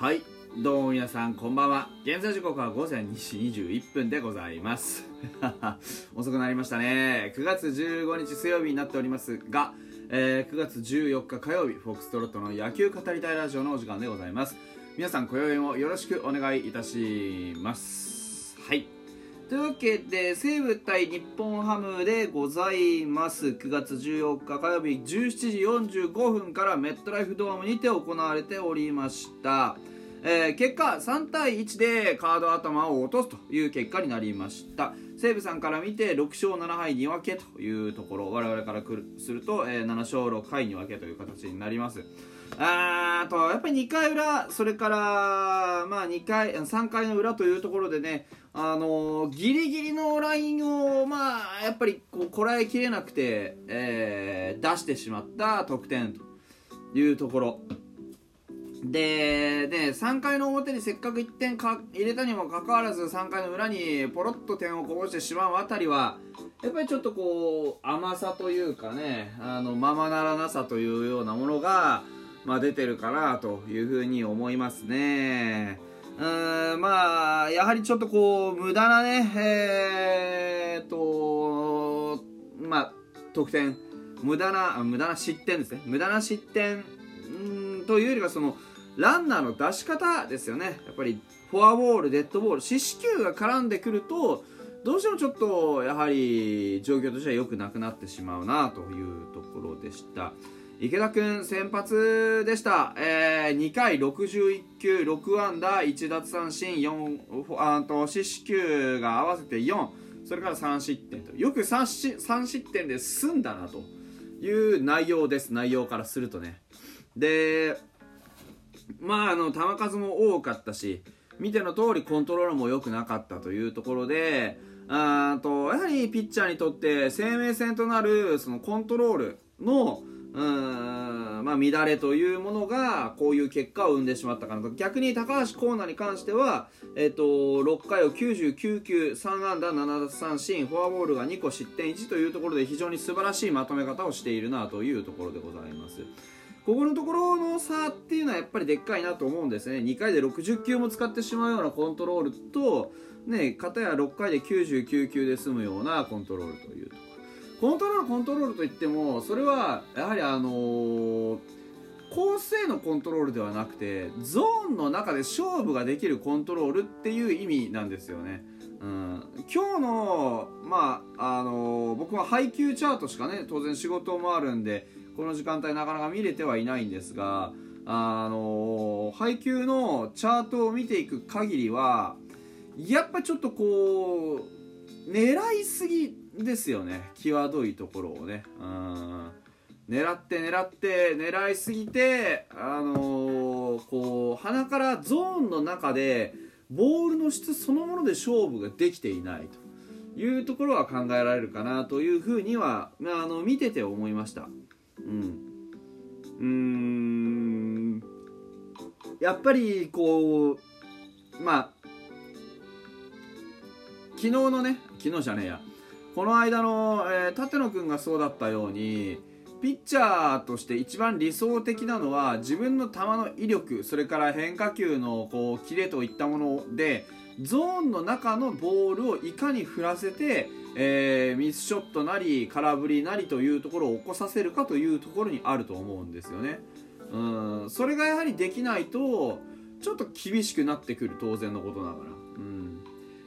はい。どうも皆さんこんばんは。現在時刻は午前2時21分でございます。遅くなりましたね。9月15日水曜日になっておりますが、えー9月14日火曜日フォックストロットの野球語りたいラジオのお時間でございます。皆さん今宵もよろしくお願いいたします。はい。というわけで西武対日本ハムでございます。9月14日火曜日17時45分からメットライフドームにて行われておりました、えー結果3対1でカード頭を落とすという結果になりました。西武さんから見て6勝7敗2分けというところ。我々からすると、えー7勝6敗2分けという形になります。あとやっぱり2回裏それからまあ2回3回の裏というところでねあのーギリギリのラインをまあやっぱりここらえきれなくて、えー出してしまった得点というところ。でで3回の表にせっかく1点か入れたにもかかわらず3回の裏にポロッと点をこぼしてしまうあたりはやっぱりちょっとこう甘さというかねあのままならなさというようなものが、まあ、出てるかなというふうに思いますね。うーんまあやはりちょっとこう無駄なねえー、とまあ得点。無駄なあ無駄な失点ですね。無駄な失点うんというよりはそのランナーの出し方ですよね。やっぱりフォアボールデッドボール四死球が絡んでくるとどうしてもちょっとやはり状況としては良くなくなってしまうなというところでした。池田君先発でした、えー2回61球6安打1奪三振4あと四死球が合わせて4それから3失点とよく 3, 3失点で済んだなという内容です。内容からするとね。でまああの球数も多かったし見ての通りコントロールも良くなかったというところであとやはりピッチャーにとって生命線となるそのコントロールのうん。まあ、乱れというものがこういう結果を生んでしまったかなと。逆に高橋光成に関しては、えっと6回を99球3安打7奪三振フォアボールが2個失点1というところで非常に素晴らしいまとめ方をしているなというところでございます。ここのところの差っていうのはやっぱりでっかいなと思うんですね。2回で60球も使ってしまうようなコントロールとね片や6回で99球で済むようなコントロールというところ。コントロールコントロールといってもそれはやはりあのーコースへのコントロールではなくてゾーンの中で勝負ができるコントロールっていう意味なんですよね。うん、今日の、まああのー僕は配球チャートしかね当然仕事もあるんでこの時間帯なかなか見れてはいないんですが、あのー配球のチャートを見ていく限りはやっぱちょっとこう狙いすぎですよね。際どいところをね。うん。狙って狙って狙いすぎてあのーこう鼻からゾーンの中でボールの質そのもので勝負ができていないと。いうところは考えられるかなというふうには、あ、の見てて思いました。うん。うん。やっぱりこうまあ昨日のね昨日じゃねえや。この間の、えー舘野君がそうだったようにピッチャーとして一番理想的なのは自分の球の威力それから変化球のこうキレといったものでゾーンの中のボールをいかに振らせて、えーミスショットなり空振りなりというところを起こさせるかというところにあると思うんですよね。うんそれがやはりできないとちょっと厳しくなってくる当然のことながら。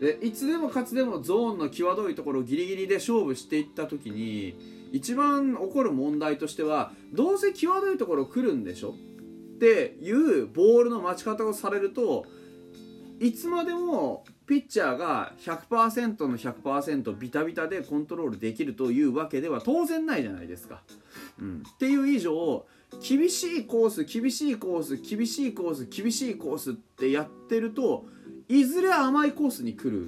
でいつでもかつでもゾーンの際どいところギリギリで勝負していった時に一番起こる問題としてはどうせ際どいところ来るんでしょっていうボールの待ち方をされるといつまでもピッチャーが100%の100%ビタビタでコントロールできるというわけでは当然ないじゃないですか。うん、っていう以上厳しいコース厳しいコース厳しいコース厳しいコースってやってるといずれ甘いコースに来る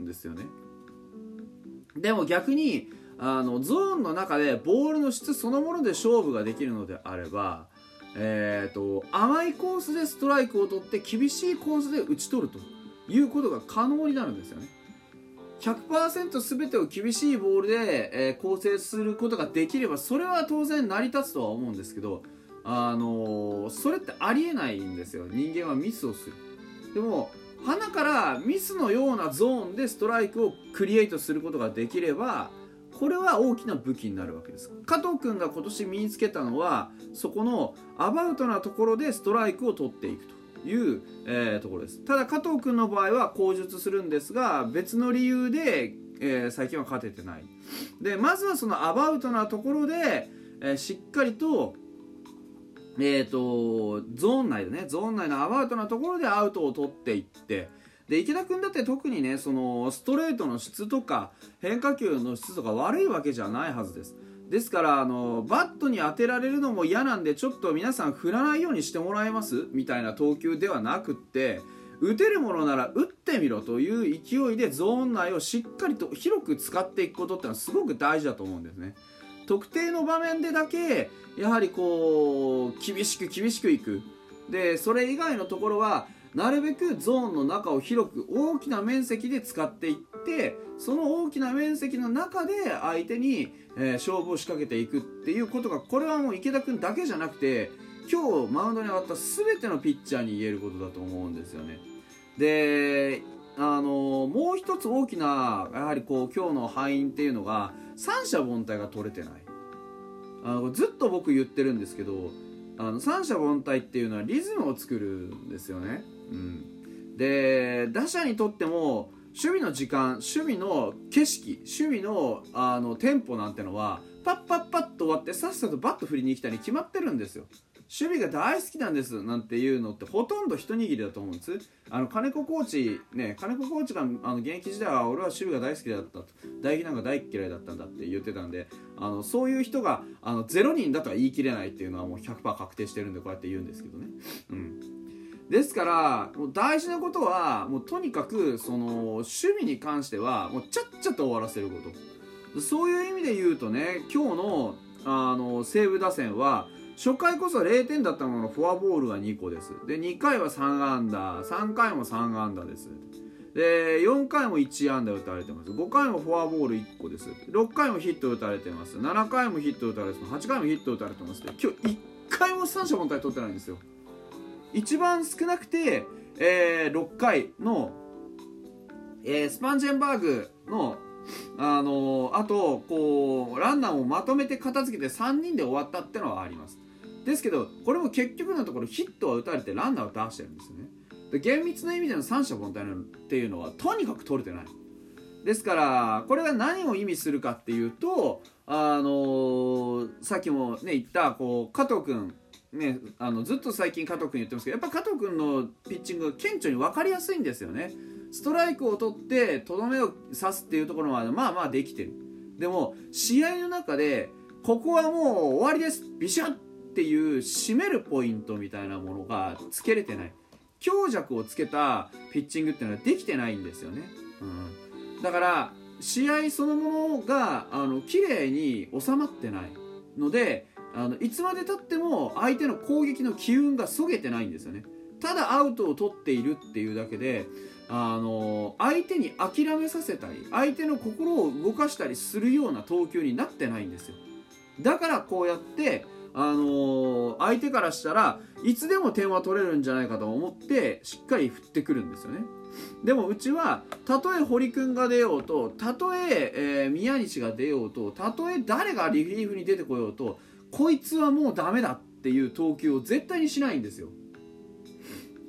んですよね。でも逆にあのゾーンの中でボールの質そのもので勝負ができるのであれば、えー、と甘いコースでストライクを取って厳しいコースで打ち取るということが可能になるんですよね。100%全てを厳しいボールで、えー構成することができればそれは当然成り立つとは思うんですけどあのそれってありえないんですよ人間はミスをするでも鼻からミスのようなゾーンでストライクをクリエイトすることができればこれは大きな武器になるわけです。加藤君が今年身につけたのはそこのアバウトなところでストライクを取っていくという、えー、ところです。ただ加藤君の場合は口述するんですが別の理由で、えー、最近は勝ててない。でまずはそのアバウトなところで、えー、しっかりとえーと、ゾーン内でねゾーン内のアバウトなところでアウトを取っていってで池田君だって特にねそのストレートの質とか変化球の質とか悪いわけじゃないはずです。ですからあのバットに当てられるのも嫌なんでちょっと皆さん振らないようにしてもらえます？みたいな投球ではなくって打てるものなら打ってみろという勢いでゾーン内をしっかりと広く使っていくことってのはすごく大事だと思うんですね。特定の場面でだけやはりこう厳しく厳しくいくでそれ以外のところはなるべくゾーンの中を広く大きな面積で使っていってその大きな面積の中で相手に、え、勝負を仕掛けていくっていうことがこれはもう池田君だけじゃなくて今日マウンドに上がった全てのピッチャーに言えることだと思うんですよね。であのもう一つ大きなやはりこう今日の敗因っていうのが三者凡退が取れてない。あのずっと僕言ってるんですけどあの三者凡退っていうのはリズムを作るんですよね、うん、で打者にとっても守備の時間守備の景色守備のあのテンポなんてのはパッパッパッと終わってさっさとバット振りに来たに決まってるんですよ。守備が大好きなんですなんていうのってほとんど一握りだと思うんです。あの金子コーチね金子コーチがあの現役時代は俺は守備が大好きだったと。大輝なんか大嫌いだったんだって言ってたんであのそういう人があの0人だとは言い切れないっていうのはもう100%確定してるんでこうやって言うんですけどね。うん。ですからもう大事なことはもうとにかくその守備に関してはもうちゃっちゃと終わらせること。そういう意味で言うとね今日のあの西武打線は初回こそ0点だったものフォアボールが2個です。で2回は3安打3回も3安打です。で4回も1安打打たれてます。5回もフォアボール1個です。6回もヒット打たれてます。7回もヒット打たれてます。8回もヒット打たれてます。今日1回も三者凡退取ってないんですよ。一番少なくて、えー、6回の、えー、スパンジェンバーグのあのー、あとこうランナーをまとめて片付けて3人で終わったってのはあります。ですけどこれも結局のところヒットは打たれてランナーを出してるんですね。で厳密な意味での三者凡退っていうのはとにかく取れてない。ですからこれが何を意味するかっていうとあの、さっきもね言ったこう加藤君ね、あのずっと最近加藤君言ってますけどやっぱ加藤君のピッチングが顕著に分かりやすいんですよね。ストライクを取ってとどめを刺すっていうところまでまあまあできてる。でも試合の中でここはもう終わりです。ビシャッっていう締めるポイントみたいなものがつけれてない。強弱をつけたピッチングっていうのはできてないんですよね、うん、だから試合そのものがあの綺麗に収まってないのであのいつまでたっても相手の攻撃の機運がそげてないんですよね。ただアウトを取っているっていうだけであの相手に諦めさせたり相手の心を動かしたりするような投球になってないんですよ。だからこうやってあのー、相手からしたらいつでも点は取れるんじゃないかと思ってしっかり振ってくるんですよね。でもうちはたとえ堀君が出ようとたとええー、宮西が出ようとたとえ誰がリリーフに出てこようとこいつはもうダメだっていう投球を絶対にしないんですよ。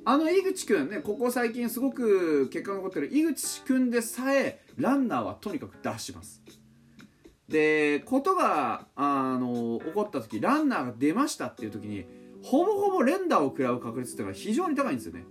あの井口君ねここ最近すごく結果が残ってる井口君でさえランナーはとにかく出します。でことがあの起こった時ランナーが出ましたっていう時にほぼほぼ連打を食らう確率っていうのは非常に高いんですよね。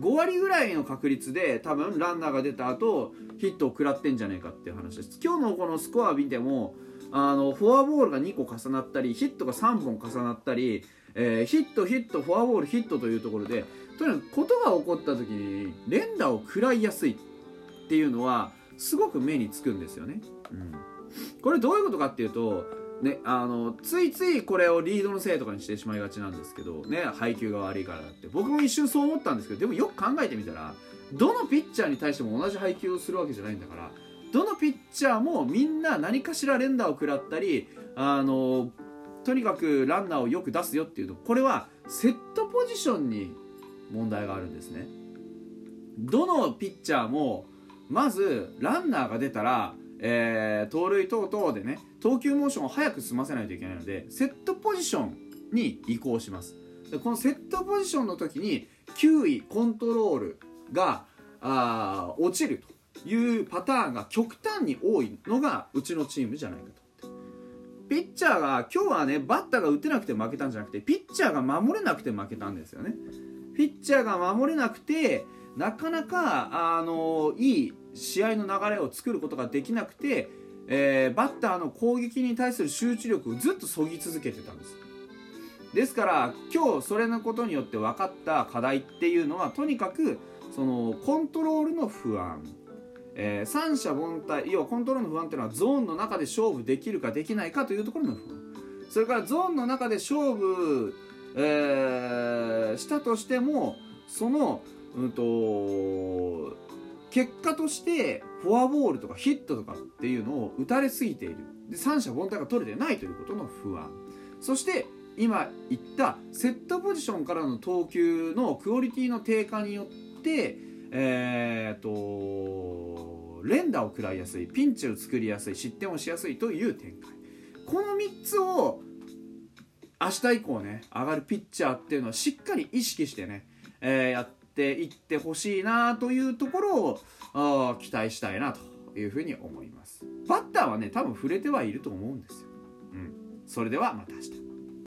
5割ぐらいの確率で多分ランナーが出た後ヒットを食らってんじゃねえかっていう話です。今日のこのスコアを見てもあのフォアボールが2個重なったりヒットが3本重なったり、えー、ヒットヒットフォアボールヒットというところでとにかくことが起こった時に連打を食らいやすいっていうのはすごく目につくんですよね。うん。これどういうことかっていうとね、あのついついこれをリードのせいとかにしてしまいがちなんですけどね配球が悪いからだって。僕も一瞬そう思ったんですけどでもよく考えてみたらどのピッチャーに対しても同じ配球をするわけじゃないんだからどのピッチャーもみんな何かしら連打を食らったりあのとにかくランナーをよく出すよっていうとこれはセットポジションに問題があるんですね。どのピッチャーもまずランナーが出たら、えー、盗塁等々でね投球モーションを早く済ませないといけないのでセットポジションに移行します。でこのセットポジションの時に球威コントロールがあ落ちるというパターンが極端に多いのがうちのチームじゃないかと。ピッチャーが今日はねバッターが打てなくて負けたんじゃなくてピッチャーが守れなくて負けたんですよね。ピッチャーが守れなくてなかなかあのいい試合の流れを作ることができなくて、えー、バッターの攻撃に対する集中力をずっとそぎ続けてたんです。ですから今日それのことによって分かった課題っていうのはとにかくそのコントロールの不安、えー、三者凡退要はコントロールの不安っていうのはゾーンの中で勝負できるかできないかというところの不安。それからゾーンの中で勝負、えー、したとしてもその、うんと、結果としてフォアボールとかヒットとかっていうのを打たれすぎている。で三者凡退が取れてないということの不安。そして今言ったセットポジションからの投球のクオリティの低下によってえー、と連打を食らいやすいピンチを作りやすい失点をしやすいという展開。この3つを明日以降ね上がるピッチャーっていうのはしっかり意識してね、えー、やっていってほしいなというところを期待したいなというふうに思います。バッターはね多分触れてはいると思うんですよ、うん、それではまた明日。